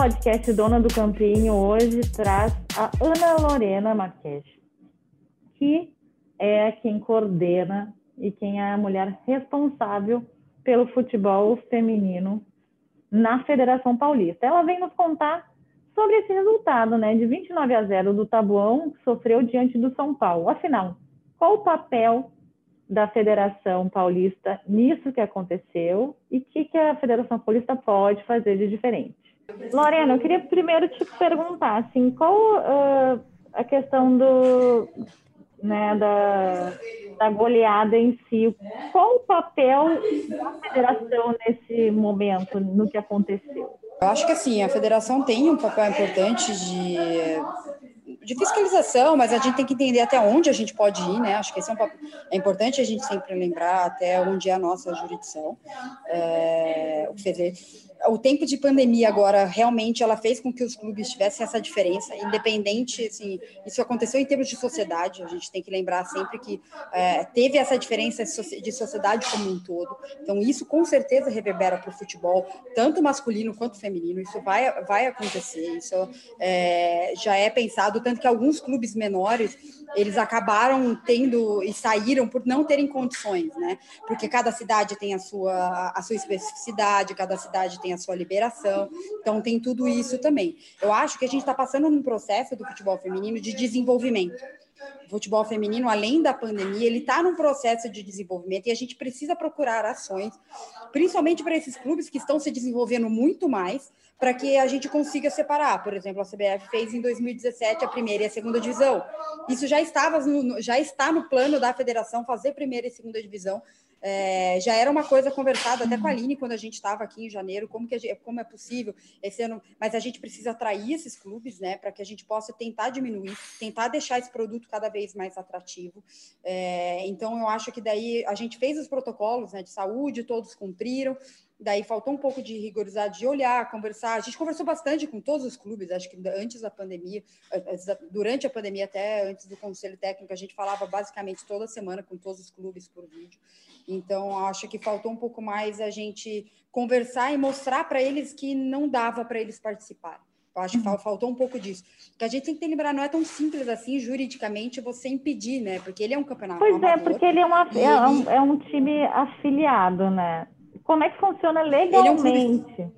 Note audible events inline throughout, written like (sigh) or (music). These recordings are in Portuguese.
podcast Dona do Campinho hoje traz a Ana Lorena Marques, que é quem coordena e quem é a mulher responsável pelo futebol feminino na Federação Paulista. Ela vem nos contar sobre esse resultado, né, de 29 a 0 do Tabuão, que sofreu diante do São Paulo. Afinal, qual o papel da Federação Paulista nisso que aconteceu e o que, que a Federação Paulista pode fazer de diferente? Lorena, eu queria primeiro te perguntar, assim, qual uh, a questão do, né, da, da goleada em si. Qual o papel da federação nesse momento, no que aconteceu? Eu acho que assim, a federação tem um papel importante de, de fiscalização, mas a gente tem que entender até onde a gente pode ir, né? Acho que esse é um papel, é importante a gente sempre lembrar até onde é a nossa jurisdição. É, o o tempo de pandemia agora realmente ela fez com que os clubes tivessem essa diferença, independente, assim, isso aconteceu em termos de sociedade, a gente tem que lembrar sempre que é, teve essa diferença de sociedade como um todo, então isso com certeza reverbera para o futebol, tanto masculino quanto feminino, isso vai, vai acontecer, isso é, já é pensado, tanto que alguns clubes menores, eles acabaram tendo e saíram por não terem condições, né, porque cada cidade tem a sua, a sua especificidade, cada cidade tem tem a sua liberação, então tem tudo isso também. Eu acho que a gente está passando num processo do futebol feminino de desenvolvimento. O futebol feminino, além da pandemia, ele está num processo de desenvolvimento e a gente precisa procurar ações, principalmente para esses clubes que estão se desenvolvendo muito mais, para que a gente consiga separar. Por exemplo, a CBF fez em 2017 a primeira e a segunda divisão. Isso já estava no, já está no plano da federação fazer primeira e segunda divisão é, já era uma coisa conversada até com a Aline quando a gente estava aqui em janeiro, como, que gente, como é possível esse ano, mas a gente precisa atrair esses clubes, né, para que a gente possa tentar diminuir, tentar deixar esse produto cada vez mais atrativo. É, então, eu acho que daí a gente fez os protocolos né, de saúde, todos cumpriram, daí faltou um pouco de rigoridade de olhar, conversar. A gente conversou bastante com todos os clubes, acho que antes da pandemia, durante a pandemia até antes do conselho técnico, a gente falava basicamente toda semana com todos os clubes por vídeo. Então, acho que faltou um pouco mais a gente conversar e mostrar para eles que não dava para eles participarem. Eu acho que uhum. faltou um pouco disso. Que a gente tem que lembrar, não é tão simples assim, juridicamente, você impedir, né? Porque ele é um campeonato Pois é, amador, é, porque ele é, uma, é, um, é um time afiliado, né? Como é que funciona legalmente? É um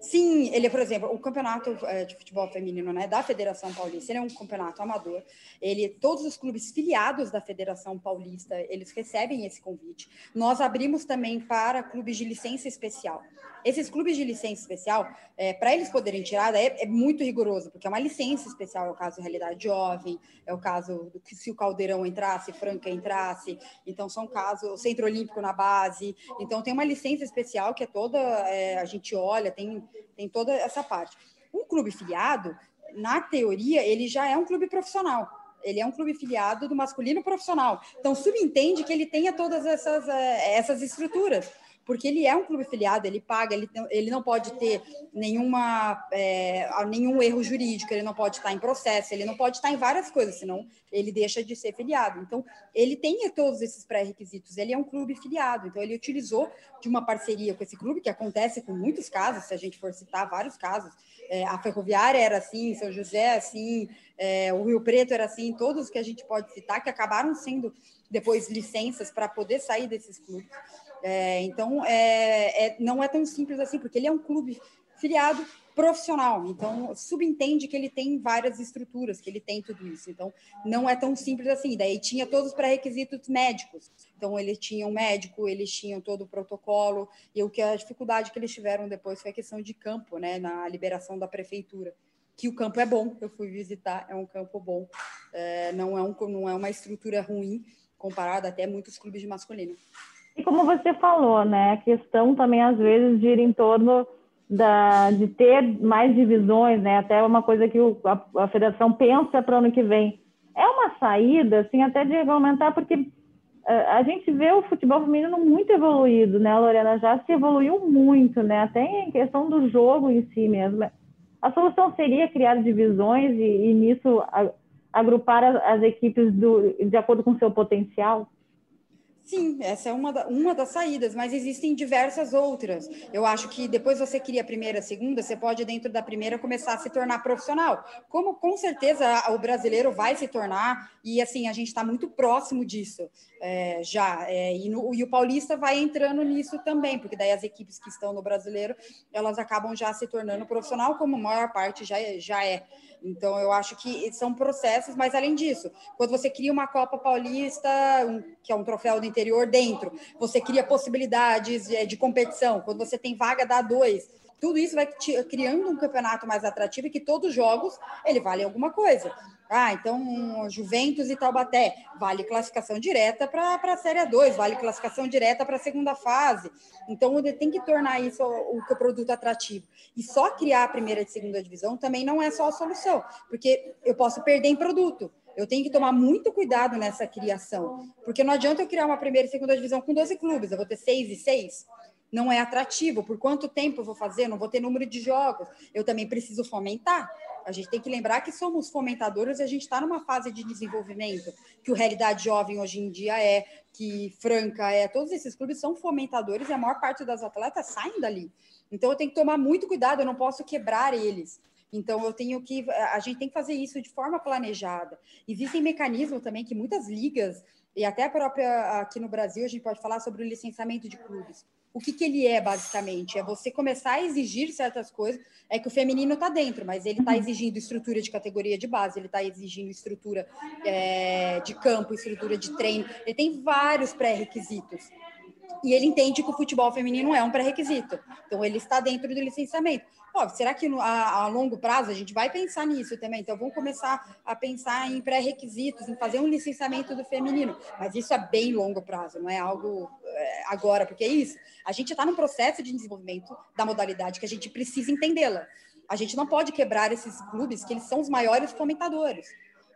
Sim, ele, por exemplo, o campeonato é, de futebol feminino, né, da Federação Paulista, ele é um campeonato amador. Ele, todos os clubes filiados da Federação Paulista, eles recebem esse convite. Nós abrimos também para clubes de licença especial. Esses clubes de licença especial, é, para eles poderem tirar, é, é, muito rigoroso, porque é uma licença especial, é o caso de Realidade Jovem, é o caso do que se o Caldeirão entrasse, Franca entrasse, então são casos, o Centro Olímpico na base, então tem uma licença especial que é toda, é, a gente olha, tem, tem toda essa parte. Um clube filiado, na teoria, ele já é um clube profissional, ele é um clube filiado do masculino profissional. Então, subentende que ele tenha todas essas, é, essas estruturas porque ele é um clube filiado, ele paga, ele, ele não pode ter nenhuma, é, nenhum erro jurídico, ele não pode estar em processo, ele não pode estar em várias coisas, senão ele deixa de ser filiado. Então, ele tem todos esses pré-requisitos, ele é um clube filiado, então ele utilizou de uma parceria com esse clube, que acontece com muitos casos, se a gente for citar vários casos, é, a Ferroviária era assim, São José assim, é, o Rio Preto era assim, todos que a gente pode citar, que acabaram sendo depois licenças para poder sair desses clubes. É, então, é, é, não é tão simples assim, porque ele é um clube filiado profissional, então subentende que ele tem várias estruturas, que ele tem tudo isso. Então, não é tão simples assim. Daí tinha todos os pré-requisitos médicos. Então, eles tinham médico, eles tinham todo o protocolo, e o que a dificuldade que eles tiveram depois foi a questão de campo, né, na liberação da prefeitura. Que o campo é bom, eu fui visitar, é um campo bom, é, não, é um, não é uma estrutura ruim, comparada até a muitos clubes de masculino. E como você falou, né, a questão também às vezes gira em torno da, de ter mais divisões, né, até uma coisa que o, a, a federação pensa para o ano que vem. É uma saída, assim, até de argumentar, porque uh, a gente vê o futebol feminino muito evoluído, né, Lorena? Já se evoluiu muito, né, até em questão do jogo em si mesmo. A solução seria criar divisões e, e nisso a, agrupar as, as equipes do, de acordo com seu potencial? Sim, essa é uma, da, uma das saídas, mas existem diversas outras. Eu acho que depois você cria a primeira, a segunda, você pode, dentro da primeira, começar a se tornar profissional. Como com certeza o brasileiro vai se tornar, e assim, a gente está muito próximo disso é, já. É, e, no, e, o paulista vai entrando nisso também, porque daí as equipes que estão no brasileiro, elas acabam já se tornando profissional, como a maior parte já, já é. Então, eu acho que são processos, mas além disso, quando você cria uma Copa Paulista, um, que é um troféu do interior, dentro, você cria possibilidades de, é, de competição, quando você tem vaga da dois, tudo isso vai te, criando um campeonato mais atrativo e que todos os jogos ele vale alguma coisa. Ah, então Juventus e Taubaté, vale classificação direta para a Série 2, vale classificação direta para a segunda fase. Então, tem que tornar isso o, o produto atrativo. E só criar a primeira e segunda divisão também não é só a solução, porque eu posso perder em produto. Eu tenho que tomar muito cuidado nessa criação, porque não adianta eu criar uma primeira e segunda divisão com 12 clubes, eu vou ter seis e seis não é atrativo. Por quanto tempo eu vou fazer? Não vou ter número de jogos. Eu também preciso fomentar. A gente tem que lembrar que somos fomentadores e a gente está numa fase de desenvolvimento, que o Realidade Jovem hoje em dia é, que Franca é, todos esses clubes são fomentadores e a maior parte das atletas saem dali. Então eu tenho que tomar muito cuidado, eu não posso quebrar eles. Então eu tenho que, a gente tem que fazer isso de forma planejada. Existem mecanismos também que muitas ligas e até a própria aqui no Brasil a gente pode falar sobre o licenciamento de clubes o que, que ele é, basicamente? É você começar a exigir certas coisas. É que o feminino está dentro, mas ele está exigindo estrutura de categoria de base, ele está exigindo estrutura é, de campo, estrutura de treino. Ele tem vários pré-requisitos. E ele entende que o futebol feminino é um pré-requisito. Então, ele está dentro do licenciamento. Pô, será que a, a, longo prazo a gente vai pensar nisso também? Então, vamos começar a pensar em pré-requisitos, em fazer um licenciamento do feminino. Mas isso é bem longo prazo, não é algo é, agora, porque é isso. A gente está num processo de desenvolvimento da modalidade que a gente precisa entendê-la. A gente não pode quebrar esses clubes, que eles são os maiores fomentadores.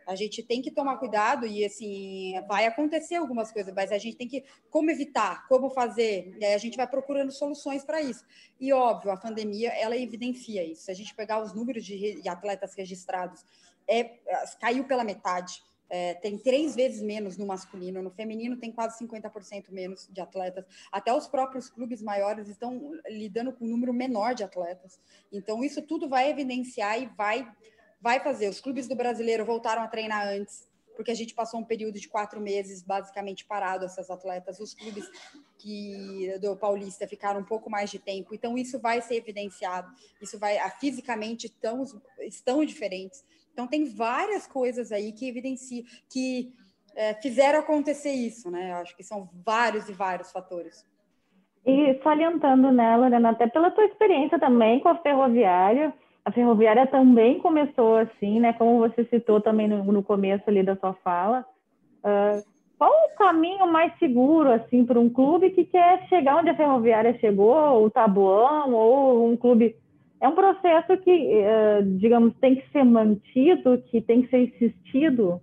A gente tem que tomar cuidado e, assim, vai acontecer algumas coisas, mas a gente tem que, como evitar, como fazer, e aí a gente vai procurando soluções para isso. E, óbvio, a pandemia, ela evidencia isso. Se a gente pegar os números de, atletas registrados, é, caiu pela metade. É, tem três vezes menos no masculino, no feminino tem quase 50% menos de atletas. Até os próprios clubes maiores estão lidando com um número menor de atletas. Então, isso tudo vai evidenciar e vai vai fazer. Os clubes do brasileiro voltaram a treinar antes, porque a gente passou um período de quatro meses basicamente parado essas atletas. Os clubes que do Paulista ficaram um pouco mais de tempo. Então isso vai ser evidenciado. Isso vai a, fisicamente tão, estão diferentes. Então tem várias coisas aí que evidenciam que é, fizeram acontecer isso, né? Eu acho que são vários e vários fatores. E salientando, né, Lorena, até pela tua experiência também com a ferroviária, a ferroviária também começou assim, né? Como você citou também no, no começo ali da sua fala. Uh, qual o caminho mais seguro assim para um clube que quer chegar onde a ferroviária chegou, o Tabuão ou um clube? É um processo que, uh, digamos, tem que ser mantido, que tem que ser insistido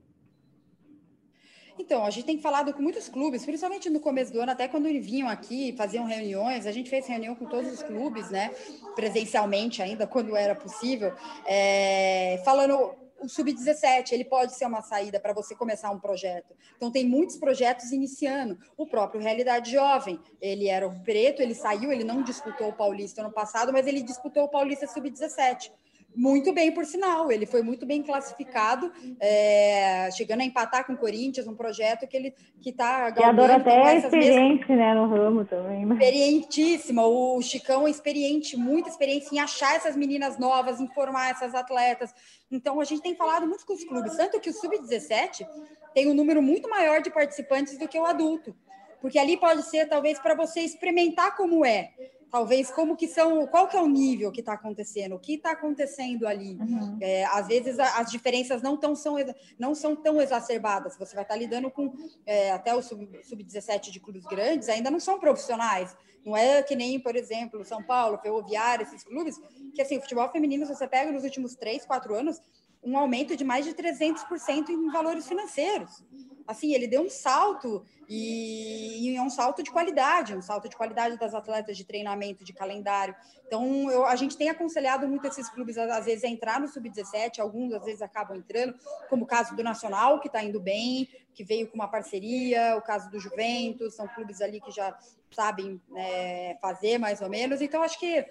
então, a gente tem falado com muitos clubes, principalmente no começo do ano, até quando vinham aqui, faziam reuniões, a gente fez reunião com todos os clubes, né, presencialmente ainda, quando era possível, é, falando o sub-17, ele pode ser uma saída para você começar um projeto. Então, tem muitos projetos iniciando. O próprio Realidade Jovem, ele era o preto, ele saiu, ele não disputou o Paulista ano passado, mas ele disputou o Paulista sub-17 muito bem, por sinal. Ele foi muito bem classificado, é, chegando a empatar com o Corinthians, um projeto que ele que está E adora até experiente, mesmas... né, no ramo também. Mas... Experientíssima. O Chicão é experiente, muita experiência em achar essas meninas novas, em formar essas atletas. Então, a gente tem falado muito com os clubes, tanto que o Sub-17 tem um número muito maior de participantes do que o adulto. Porque ali pode ser, talvez, para você experimentar como é talvez como que são, qual que é o nível que está acontecendo, o que está acontecendo ali. Uhum. É, às vezes a, as diferenças não, tão, são, não são tão exacerbadas. Você vai estar tá lidando com é, até o sub-17 sub de clubes grandes, ainda não são profissionais. Não é que nem, por exemplo, São Paulo, Ferroviária, esses clubes, que assim, o futebol feminino, se você pega nos últimos três, quatro anos, um aumento de mais de 300% em valores financeiros. Assim, ele deu um salto e, e, é um salto de qualidade, um salto de qualidade das atletas de treinamento, de calendário. Então, eu, a gente tem aconselhado muito esses clubes, às vezes, a entrar no Sub-17, alguns, às vezes, acabam entrando, como o caso do Nacional, que está indo bem, que veio com uma parceria, o caso do Juventus, são clubes ali que já sabem né, fazer, mais ou menos. Então, acho que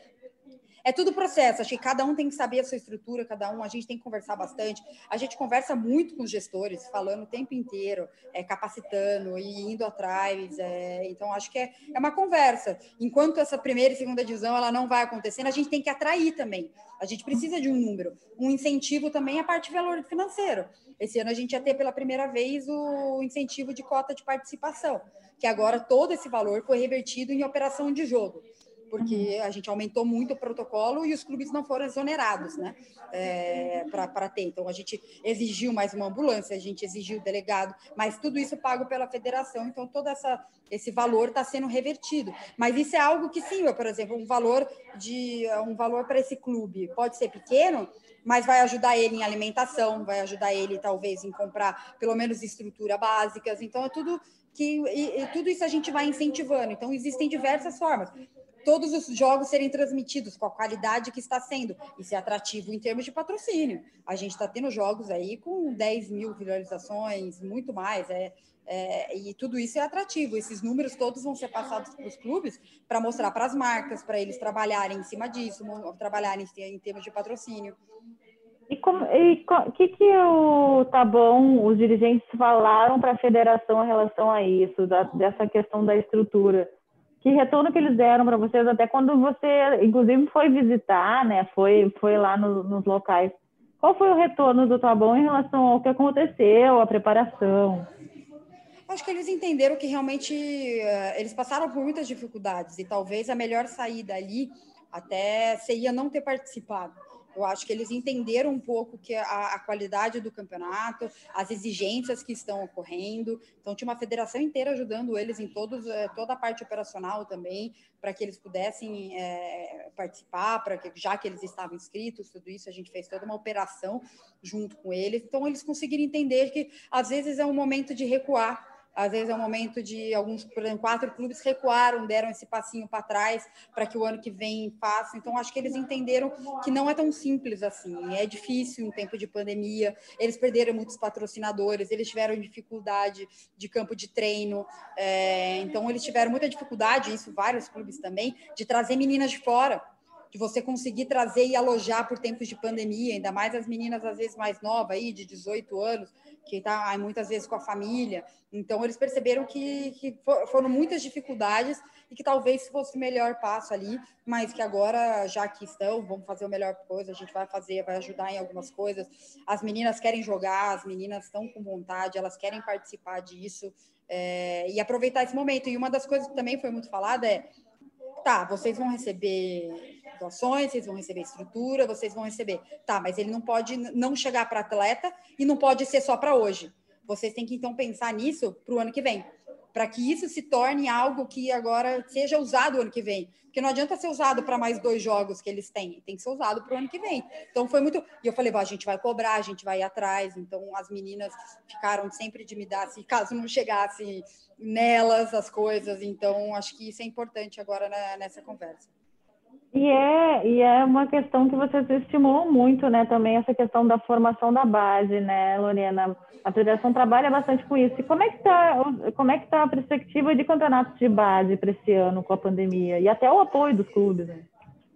é tudo processo. Acho que cada um tem que saber a sua estrutura, cada um. A gente tem que conversar bastante. A gente conversa muito com os gestores, falando o tempo inteiro, é, capacitando e indo atrás. É, então, acho que é, é uma conversa. Enquanto essa primeira e segunda divisão ela não vai acontecendo, a gente tem que atrair também. A gente precisa de um número, um incentivo também a parte de valor financeiro. Esse ano a gente ia ter pela primeira vez o incentivo de cota de participação, que agora todo esse valor foi revertido em operação de jogo porque uhum. a gente aumentou muito o protocolo e os clubes não foram exonerados, né, é, para ter. Então, a gente exigiu mais uma ambulância, a gente exigiu o delegado, mas tudo isso pago pela federação, então todo essa, esse valor está sendo revertido. Mas isso é algo que, sim, eu, por exemplo, um valor de um valor para esse clube pode ser pequeno, mas vai ajudar ele em alimentação, vai ajudar ele, talvez, em comprar pelo menos estrutura básicas. Então, é tudo que e, e tudo isso a gente vai incentivando. Então, existem diversas formas todos os jogos serem transmitidos com a qualidade que está sendo e ser atrativo em termos de patrocínio. A gente está tendo jogos aí com 10 mil visualizações, muito mais, é, é, e tudo isso é atrativo. Esses números todos vão ser passados para os clubes para mostrar para as marcas, para eles trabalharem em cima disso, trabalharem em termos de patrocínio. E o que, que o bom, os dirigentes falaram para a federação em relação a isso, da, dessa questão da estrutura? Que retorno que eles deram para vocês até quando você, inclusive, foi visitar, né? Foi, foi lá no, nos locais. Qual foi o retorno do Tabão em relação ao que aconteceu, a preparação? Acho que eles entenderam que realmente uh, eles passaram por muitas dificuldades e talvez a melhor saída ali até seria não ter participado. Eu acho que eles entenderam um pouco que a, a, qualidade do campeonato, as exigências que estão ocorrendo. Então, tinha uma federação inteira ajudando eles em todos, eh, toda a parte operacional também, para que eles pudessem é, participar, para que já que eles estavam inscritos, tudo isso, a gente fez toda uma operação junto com eles. Então, eles conseguiram entender que às vezes é um momento de recuar às vezes é um momento de alguns, por exemplo, quatro clubes recuaram, deram esse passinho para trás para que o ano que vem faça. Então, acho que eles entenderam que não é tão simples assim. É difícil em tempo de pandemia. Eles perderam muitos patrocinadores, eles tiveram dificuldade de campo de treino. É, então, eles tiveram muita dificuldade, isso vários clubes também, de trazer meninas de fora de você conseguir trazer e alojar por tempos de pandemia, ainda mais as meninas às vezes mais novas aí, de 18 anos, que está muitas vezes com a família. Então, eles perceberam que, que foram muitas dificuldades e que talvez fosse o melhor passo ali, mas que agora, já que estão, vamos fazer a melhor coisa, a gente vai fazer, vai ajudar em algumas coisas. As meninas querem jogar, as meninas estão com vontade, elas querem participar disso é, e aproveitar esse momento. E uma das coisas que também foi muito falada é tá, vocês vão receber doações, vocês vão receber estrutura, vocês vão receber. Tá, mas ele não pode não chegar para atleta e não pode ser só para hoje. Vocês têm que então pensar nisso para o ano que vem, para que isso se torne algo que agora seja usado o ano que vem. Porque não adianta ser usado para mais dois jogos que eles têm, tem que ser usado para o ano que vem. Então foi muito. E eu falei, a gente vai cobrar, a gente vai ir atrás. Então as meninas ficaram sempre de me dar, se caso não chegasse nelas as coisas. Então acho que isso é importante agora nessa conversa. E é, e é uma questão que vocês estimulam muito, né? Também essa questão da formação da base, né, Lorena? A federação trabalha bastante com isso. E como é que está como é que tá a perspectiva de campeonatos de base para esse ano com a pandemia? E até o apoio dos clubes, né?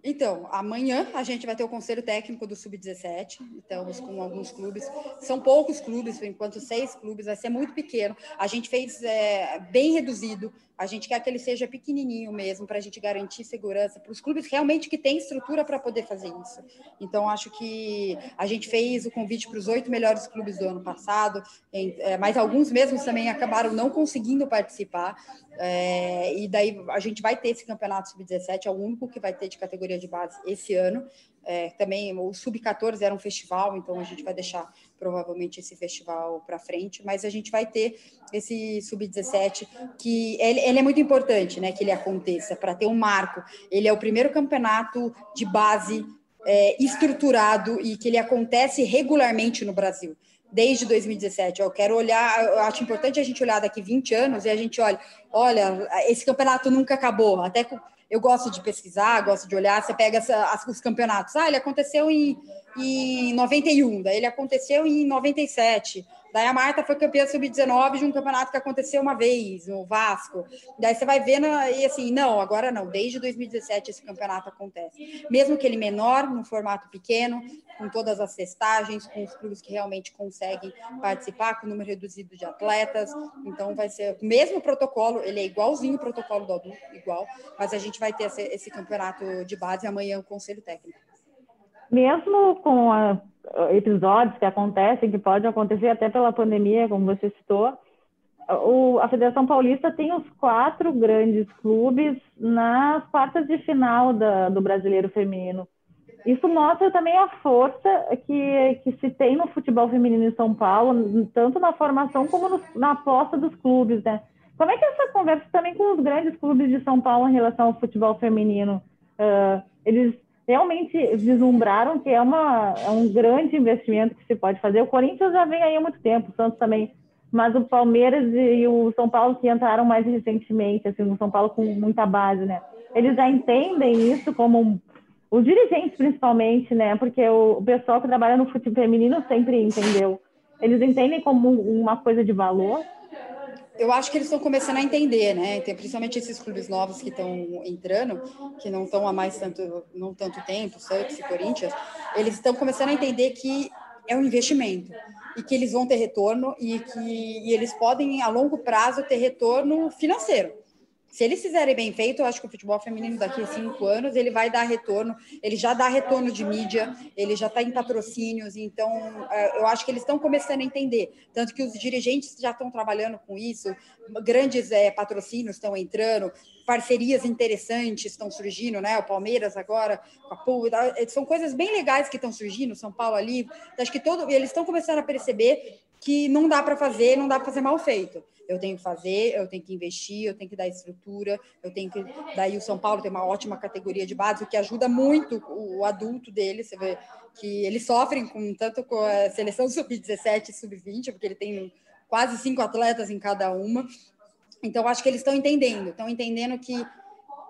Então, amanhã a gente vai ter o conselho técnico do Sub-17, estamos com alguns clubes, são poucos clubes, por enquanto seis clubes, vai ser muito pequeno. A gente fez é, bem reduzido, a gente quer que ele seja pequenininho mesmo, para a gente garantir segurança para os clubes realmente que têm estrutura para poder fazer isso. Então, acho que a gente fez o convite para os oito melhores clubes do ano passado, é, mas alguns mesmos também acabaram não conseguindo participar. É, e daí a gente vai ter esse campeonato sub-17, é o único que vai ter de categoria de base esse ano. É, também o Sub-14 era um festival, então a gente vai deixar provavelmente esse festival para frente, mas a gente vai ter esse Sub-17 que ele, ele, é muito importante, né, que ele aconteça para ter um marco. Ele é o primeiro campeonato de base é, estruturado e que ele acontece regularmente no Brasil desde 2017. Eu quero olhar, eu acho importante a gente olhar daqui 20 anos e a gente olha, olha, esse campeonato nunca acabou. Até eu gosto de pesquisar, gosto de olhar, você pega essa, os campeonatos. Ah, ele aconteceu em, em 91, daí ele aconteceu em 97. Daí a Marta foi campeã sub-19 de um campeonato que aconteceu uma vez, no Vasco. Daí você vai vendo e assim, não, agora não, desde 2017 esse campeonato acontece. Mesmo que ele menor, num formato pequeno, com todas as testagens, com os clubes que realmente conseguem participar, com o número reduzido de atletas. Então vai ser o mesmo protocolo, ele é igualzinho o protocolo do adulto, igual, mas a gente vai ter esse, esse campeonato de base amanhã, o conselho técnico. Mesmo com a episódios que acontecem, que podem acontecer até pela pandemia, como você citou, o, a Federação Paulista tem os quatro grandes clubes nas quartas de final da, do Brasileiro Feminino. Isso mostra também a força que, que se tem no futebol feminino em São Paulo, tanto na formação como no, na aposta dos clubes, né? Como é que é essa conversa também com os grandes clubes de São Paulo em relação ao futebol feminino? Uh, eles realmente vislumbraram que é, uma, é um grande investimento que se pode fazer. O Corinthians já vem aí há muito tempo, o Santos também, mas o Palmeiras e o São Paulo que entraram mais recentemente, assim, o São Paulo com muita base, né? Eles já entendem isso como um, os dirigentes principalmente, né? Porque o, o pessoal que trabalha no futebol feminino sempre entendeu. Eles entendem como uma coisa de valor eu acho que eles estão começando a entender, né? Tem principalmente esses clubes novos que estão entrando, que não estão há mais tanto, não tanto tempo, Santos e Corinthians, eles estão começando a entender que é um investimento e que eles vão ter retorno e que e eles podem a longo prazo ter retorno financeiro. Se eles fizerem bem feito, eu acho que o futebol feminino daqui a cinco anos ele vai dar retorno. Ele já dá retorno de mídia, ele já está em patrocínios. Então, é, eu acho que eles estão começando a entender. Tanto que os dirigentes já estão trabalhando com isso, grandes é, patrocínios estão entrando, parcerias interessantes estão surgindo, né? O Palmeiras agora, a Pool, são coisas bem legais que estão surgindo. São Paulo ali, acho que todo, eles estão começando a perceber que não dá para fazer, não dá para fazer mal feito. Eu tenho que fazer, eu tenho que investir, eu tenho que dar estrutura, eu tenho que. Daí o São Paulo tem uma ótima categoria de base, o que ajuda muito o adulto dele. Você vê que eles sofrem com tanto com a seleção sub-17 e sub-20, porque ele tem quase cinco atletas em cada uma. Então, acho que eles estão entendendo, estão entendendo que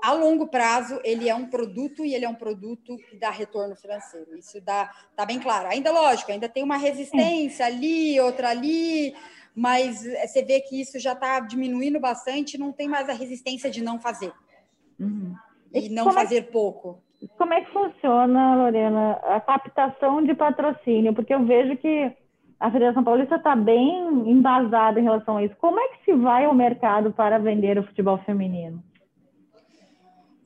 a longo prazo ele é um produto e ele é um produto que dá retorno financeiro. Isso dá tá bem claro. Ainda lógico, ainda tem uma resistência ali, outra ali, mas você vê que isso já está diminuindo bastante, não tem mais a resistência de não fazer. Uhum. E, e não fazer é pouco. Como é que funciona, Lorena, a captação de patrocínio? Porque eu vejo que a Federação Paulista está bem embasada em relação a isso. Como é que se vai ao mercado para vender o futebol feminino?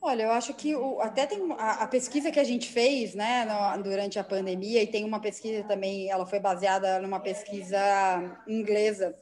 Olha, eu acho que o, até tem a, a, pesquisa que a gente fez, né, no, durante a pandemia, e tem uma pesquisa também, ela foi baseada numa pesquisa inglesa,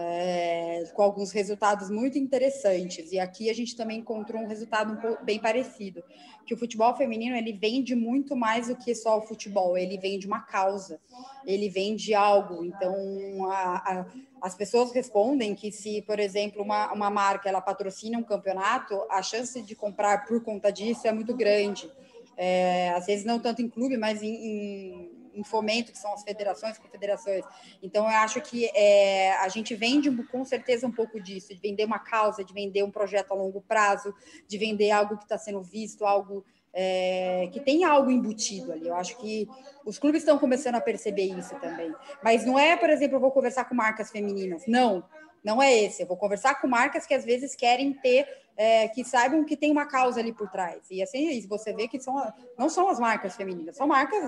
é, com alguns resultados muito interessantes. E aqui a gente também encontrou um resultado um bem parecido, que o futebol feminino ele vende muito mais do que só o futebol, ele vende uma causa, ele vende algo. Então, a, a, as pessoas respondem que se, por exemplo, uma, uma marca ela patrocina um campeonato, a chance de comprar por conta disso é muito grande. É, às vezes não tanto em clube, mas em, em em fomento, que são as federações, confederações. Então, eu acho que é, a gente vende com certeza um pouco disso, de vender uma causa, de vender um projeto a longo prazo, de vender algo que está sendo visto, algo é, que tem algo embutido ali. Eu acho que os clubes estão começando a perceber isso também. Mas não é, por exemplo, eu vou conversar com marcas femininas. Não, não é esse. Eu vou conversar com marcas que às vezes querem ter, é, que saibam que tem uma causa ali por trás. E assim, você vê que são, não são as marcas femininas, são marcas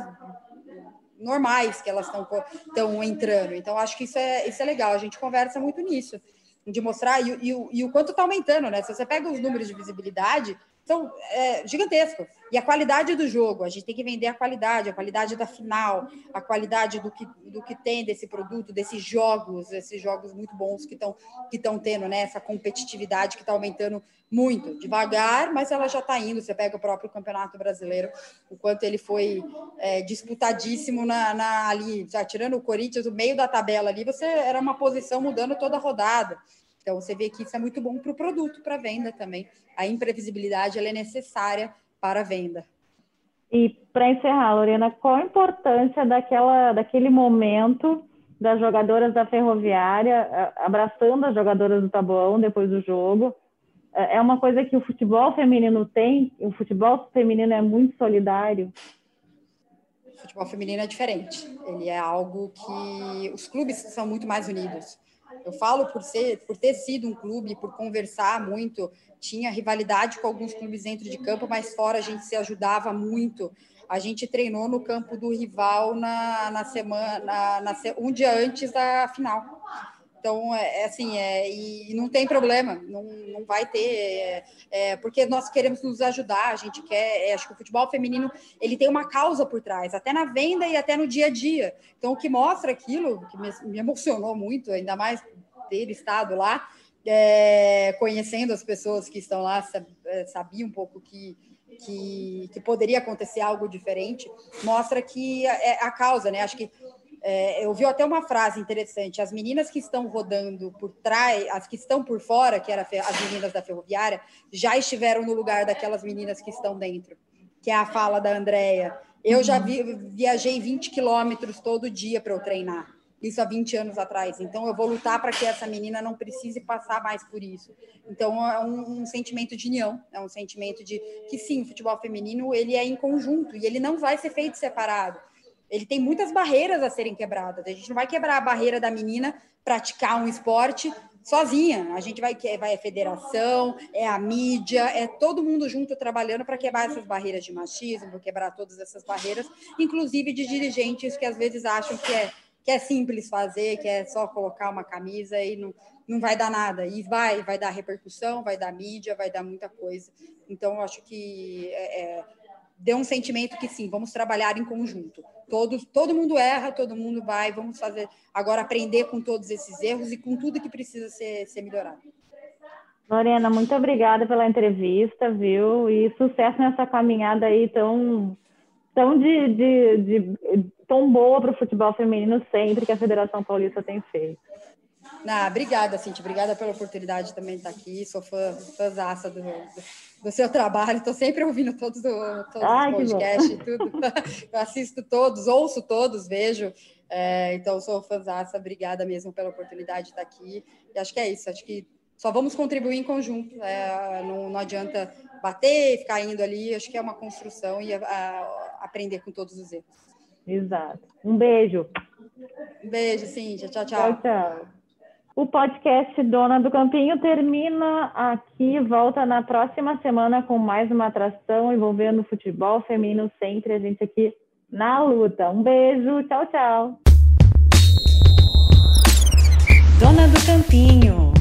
normais que elas estão entrando. Então, acho que isso é, isso é legal. A gente conversa muito nisso, de mostrar e, e, e o quanto está aumentando, né? Se você pega os números de visibilidade, são é, gigantescos. E a qualidade do jogo, a gente tem que vender a qualidade, a qualidade da final, a qualidade do que, do que tem desse produto, desses jogos, esses jogos muito bons que estão que tendo, né? Essa competitividade que está aumentando muito, devagar, mas ela já está indo. Você pega o próprio Campeonato Brasileiro, o quanto ele foi é, disputadíssimo na, na ali, já tirando o Corinthians, o meio da tabela ali, você era uma posição mudando toda a rodada. Então você vê que isso é muito bom para o produto, para venda também. A imprevisibilidade ela é necessária para a venda. E para encerrar, Lorena, qual a importância daquela, daquele momento das jogadoras da Ferroviária abraçando as jogadoras do Taboão depois do jogo? É, é uma coisa que o futebol feminino tem, o futebol feminino é muito solidário. O futebol feminino é diferente. Ele é algo que os clubes são muito mais unidos. Eu falo por ser, por ter sido um clube, por conversar muito, tinha rivalidade com alguns clubes dentro de campo, mas fora a gente se ajudava muito. A gente treinou no campo do rival na, na semana, na, na, um dia antes da final. Então, é, é assim, é, e não tem problema, não, não vai ter, é, é, porque nós queremos nos ajudar, a gente quer, é, acho que o futebol feminino, ele tem uma causa por trás, até na venda e até no dia a dia. Então, o que mostra aquilo, que me, me emocionou muito, ainda mais ter estado lá, conhecendo as pessoas que estão lá, sabia um pouco que, que, que poderia acontecer algo diferente, mostra que é a causa, né? Acho que é, eu vi até uma frase interessante: as meninas que estão rodando por trás, as que estão por fora, que eram as meninas da ferroviária, já estiveram no lugar daquelas meninas que estão dentro, que é a fala da Andrea. Eu já vi, viajei 20 quilômetros todo dia para eu treinar, isso há 20 anos atrás. Então, eu vou lutar para que essa menina não precise passar mais por isso. Então, é um, um, sentimento de união, é um sentimento de que sim, o futebol feminino ele é em conjunto e ele não vai ser feito separado ele tem muitas barreiras a serem quebradas. A gente não vai quebrar a barreira da menina praticar um esporte sozinha. A gente vai vai a federação, é a mídia, é todo mundo junto trabalhando para quebrar essas barreiras de machismo, quebrar todas essas barreiras, inclusive de dirigentes que às vezes acham que é que é simples fazer, que é só colocar uma camisa e não, não vai dar nada. E vai, vai dar repercussão, vai dar mídia, vai dar muita coisa. Então, eu acho que é, é deu um sentimento que sim, vamos trabalhar em conjunto. Todos, todo mundo erra, todo mundo vai, vamos fazer agora aprender com todos esses erros e com tudo que precisa ser, ser melhorado. Lorena, muito obrigada pela entrevista, viu? E sucesso nessa caminhada aí tão, tão de, de, de tão boa para o futebol feminino sempre que a Federação Paulista tem feito. Ah, obrigada, Cintia. Obrigada pela oportunidade também de estar aqui. Sou fã, fãzaça do, do, seu trabalho. Estou sempre ouvindo todos, do, todos Ai, os podcasts e tudo. (laughs) Eu assisto todos, ouço todos, vejo. É, então, sou fãzaça. Obrigada mesmo pela oportunidade de estar aqui. E acho que é isso. Acho que só vamos contribuir em conjunto. É, não, não adianta bater e ficar indo ali. Acho que é uma construção e a, a, aprender com todos os erros. Exato. Um beijo. Um beijo, Cíntia. Tchau, tchau. Tchau, tchau. O podcast Dona do Campinho termina aqui, volta na próxima semana com mais uma atração envolvendo futebol feminino sempre, a gente aqui na luta. Um beijo, tchau, tchau. Dona do Campinho.